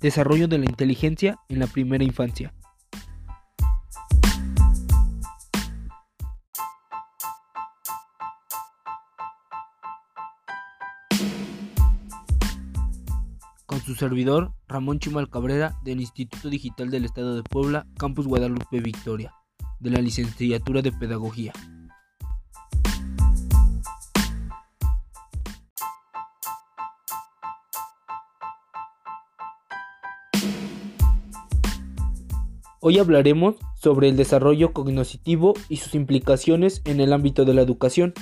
Desarrollo de la inteligencia en la primera infancia. Con su servidor, Ramón Chimal Cabrera, del Instituto Digital del Estado de Puebla, Campus Guadalupe Victoria, de la Licenciatura de Pedagogía. Hoy hablaremos sobre el desarrollo cognitivo y sus implicaciones en el ámbito de la educación.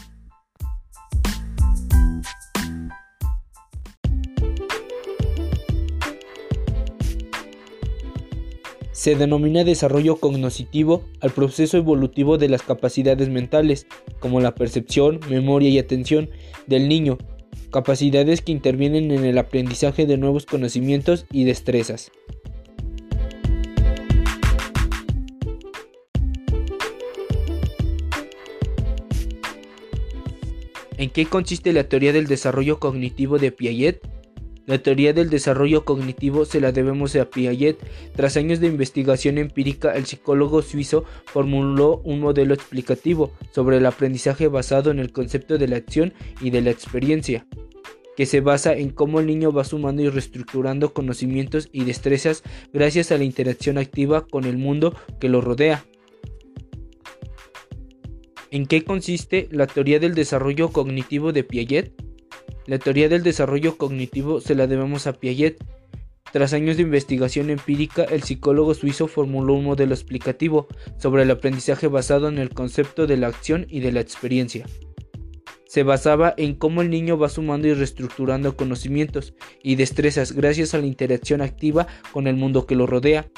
Se denomina desarrollo cognitivo al proceso evolutivo de las capacidades mentales, como la percepción, memoria y atención del niño, capacidades que intervienen en el aprendizaje de nuevos conocimientos y destrezas. ¿En qué consiste la teoría del desarrollo cognitivo de Piaget? La teoría del desarrollo cognitivo se la debemos a Piaget. Tras años de investigación empírica, el psicólogo suizo formuló un modelo explicativo sobre el aprendizaje basado en el concepto de la acción y de la experiencia, que se basa en cómo el niño va sumando y reestructurando conocimientos y destrezas gracias a la interacción activa con el mundo que lo rodea. ¿En qué consiste la teoría del desarrollo cognitivo de Piaget? La teoría del desarrollo cognitivo se la debemos a Piaget. Tras años de investigación empírica, el psicólogo suizo formuló un modelo explicativo sobre el aprendizaje basado en el concepto de la acción y de la experiencia. Se basaba en cómo el niño va sumando y reestructurando conocimientos y destrezas gracias a la interacción activa con el mundo que lo rodea.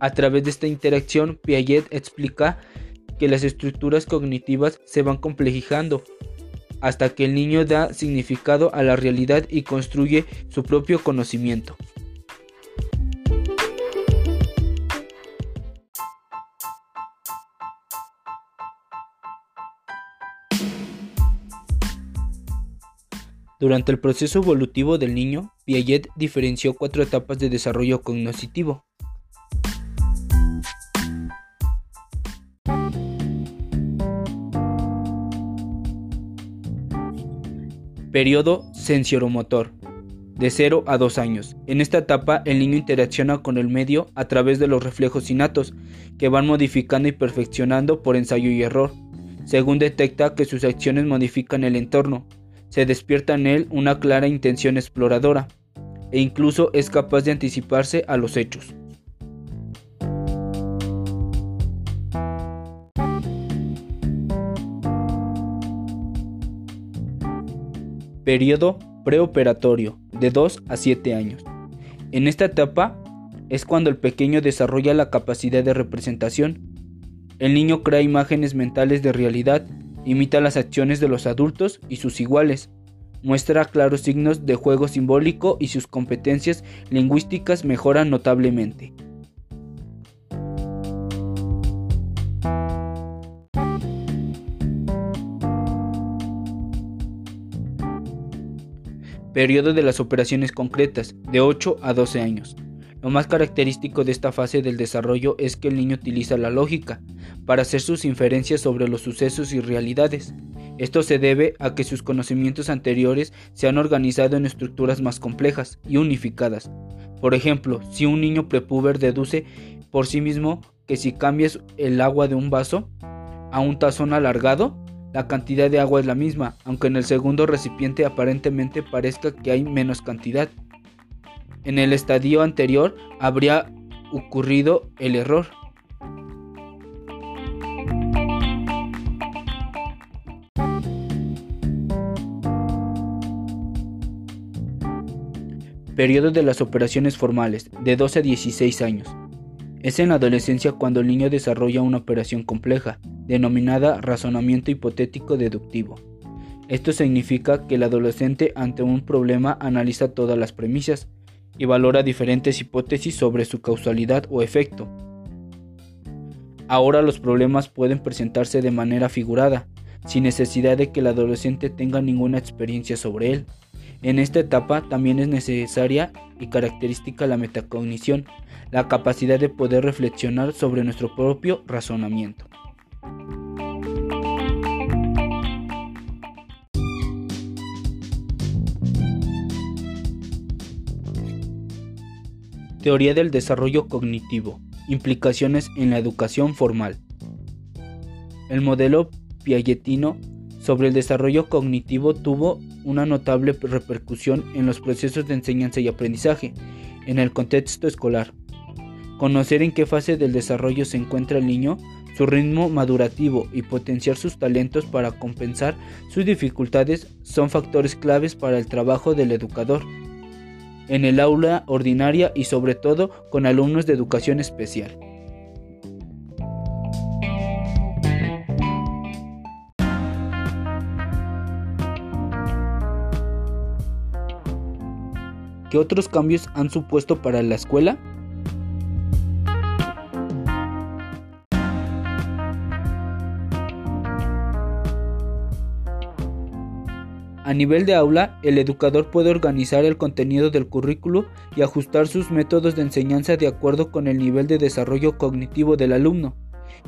A través de esta interacción, Piaget explica que las estructuras cognitivas se van complejizando hasta que el niño da significado a la realidad y construye su propio conocimiento. Durante el proceso evolutivo del niño, Piaget diferenció cuatro etapas de desarrollo cognitivo. Periodo sensoromotor. De 0 a 2 años. En esta etapa el niño interacciona con el medio a través de los reflejos innatos, que van modificando y perfeccionando por ensayo y error. Según detecta que sus acciones modifican el entorno, se despierta en él una clara intención exploradora, e incluso es capaz de anticiparse a los hechos. Periodo preoperatorio, de 2 a 7 años. En esta etapa es cuando el pequeño desarrolla la capacidad de representación. El niño crea imágenes mentales de realidad, imita las acciones de los adultos y sus iguales, muestra claros signos de juego simbólico y sus competencias lingüísticas mejoran notablemente. Periodo de las operaciones concretas, de 8 a 12 años. Lo más característico de esta fase del desarrollo es que el niño utiliza la lógica para hacer sus inferencias sobre los sucesos y realidades. Esto se debe a que sus conocimientos anteriores se han organizado en estructuras más complejas y unificadas. Por ejemplo, si un niño prepuber deduce por sí mismo que si cambias el agua de un vaso a un tazón alargado, la cantidad de agua es la misma, aunque en el segundo recipiente aparentemente parezca que hay menos cantidad. En el estadio anterior habría ocurrido el error. Periodo de las operaciones formales, de 12 a 16 años. Es en la adolescencia cuando el niño desarrolla una operación compleja, denominada razonamiento hipotético deductivo. Esto significa que el adolescente ante un problema analiza todas las premisas y valora diferentes hipótesis sobre su causalidad o efecto. Ahora los problemas pueden presentarse de manera figurada, sin necesidad de que el adolescente tenga ninguna experiencia sobre él. En esta etapa también es necesaria y característica la metacognición, la capacidad de poder reflexionar sobre nuestro propio razonamiento. Teoría del desarrollo cognitivo. Implicaciones en la educación formal. El modelo piagetino sobre el desarrollo cognitivo tuvo una notable repercusión en los procesos de enseñanza y aprendizaje en el contexto escolar. Conocer en qué fase del desarrollo se encuentra el niño, su ritmo madurativo y potenciar sus talentos para compensar sus dificultades son factores claves para el trabajo del educador en el aula ordinaria y sobre todo con alumnos de educación especial. ¿Qué otros cambios han supuesto para la escuela? A nivel de aula, el educador puede organizar el contenido del currículo y ajustar sus métodos de enseñanza de acuerdo con el nivel de desarrollo cognitivo del alumno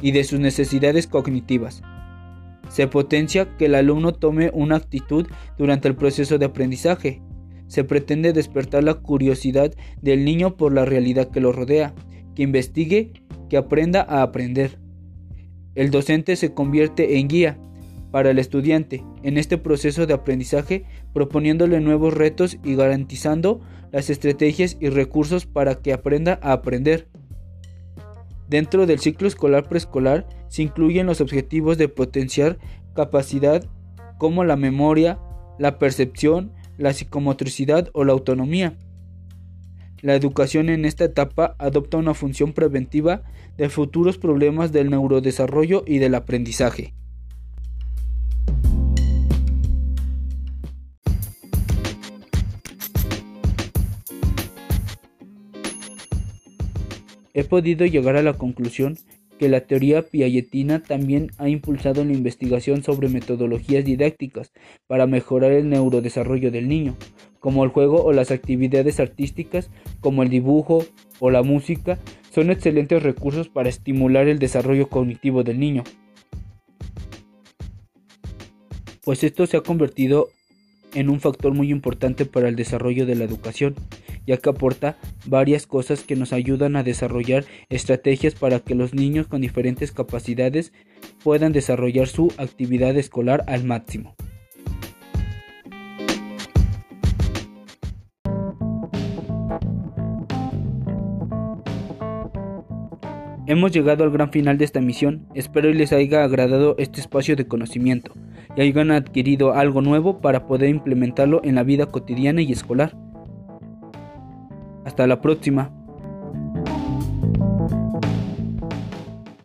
y de sus necesidades cognitivas. Se potencia que el alumno tome una actitud durante el proceso de aprendizaje. Se pretende despertar la curiosidad del niño por la realidad que lo rodea, que investigue, que aprenda a aprender. El docente se convierte en guía, para el estudiante en este proceso de aprendizaje, proponiéndole nuevos retos y garantizando las estrategias y recursos para que aprenda a aprender. Dentro del ciclo escolar preescolar se incluyen los objetivos de potenciar capacidad como la memoria, la percepción, la psicomotricidad o la autonomía. La educación en esta etapa adopta una función preventiva de futuros problemas del neurodesarrollo y del aprendizaje. He podido llegar a la conclusión que la teoría piagetina también ha impulsado la investigación sobre metodologías didácticas para mejorar el neurodesarrollo del niño, como el juego o las actividades artísticas, como el dibujo o la música, son excelentes recursos para estimular el desarrollo cognitivo del niño. Pues esto se ha convertido en un factor muy importante para el desarrollo de la educación, ya que aporta varias cosas que nos ayudan a desarrollar estrategias para que los niños con diferentes capacidades puedan desarrollar su actividad escolar al máximo. Hemos llegado al gran final de esta misión, espero les haya agradado este espacio de conocimiento y hayan adquirido algo nuevo para poder implementarlo en la vida cotidiana y escolar. Hasta la próxima.